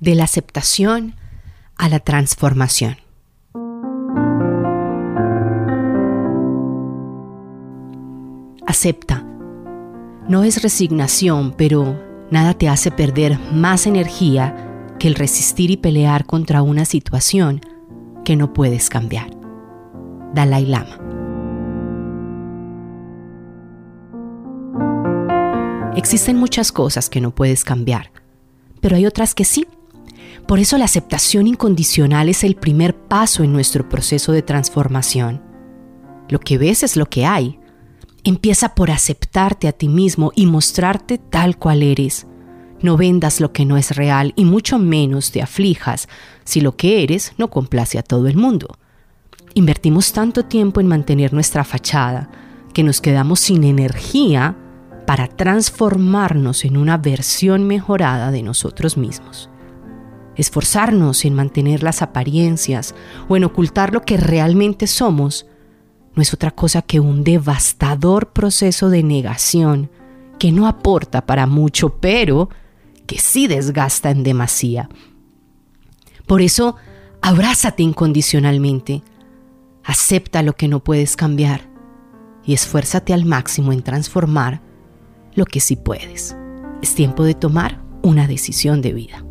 de la aceptación a la transformación. Acepta. No es resignación, pero nada te hace perder más energía que el resistir y pelear contra una situación que no puedes cambiar. Dalai Lama. Existen muchas cosas que no puedes cambiar, pero hay otras que sí. Por eso la aceptación incondicional es el primer paso en nuestro proceso de transformación. Lo que ves es lo que hay. Empieza por aceptarte a ti mismo y mostrarte tal cual eres. No vendas lo que no es real y mucho menos te aflijas si lo que eres no complace a todo el mundo. Invertimos tanto tiempo en mantener nuestra fachada que nos quedamos sin energía para transformarnos en una versión mejorada de nosotros mismos. Esforzarnos en mantener las apariencias o en ocultar lo que realmente somos no es otra cosa que un devastador proceso de negación que no aporta para mucho, pero que sí desgasta en demasía. Por eso, abrázate incondicionalmente, acepta lo que no puedes cambiar y esfuérzate al máximo en transformar lo que sí puedes. Es tiempo de tomar una decisión de vida.